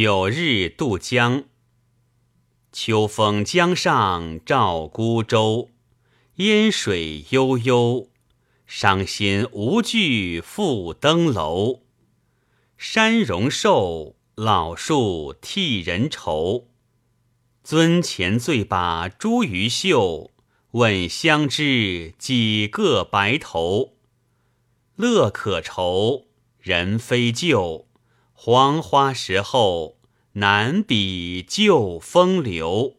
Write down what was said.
九日渡江，秋风江上照孤舟，烟水悠悠，伤心无惧复登楼。山容瘦，老树替人愁。尊前醉把茱萸嗅，问相知几个白头？乐可愁，人非旧。黄花时候，难比旧风流。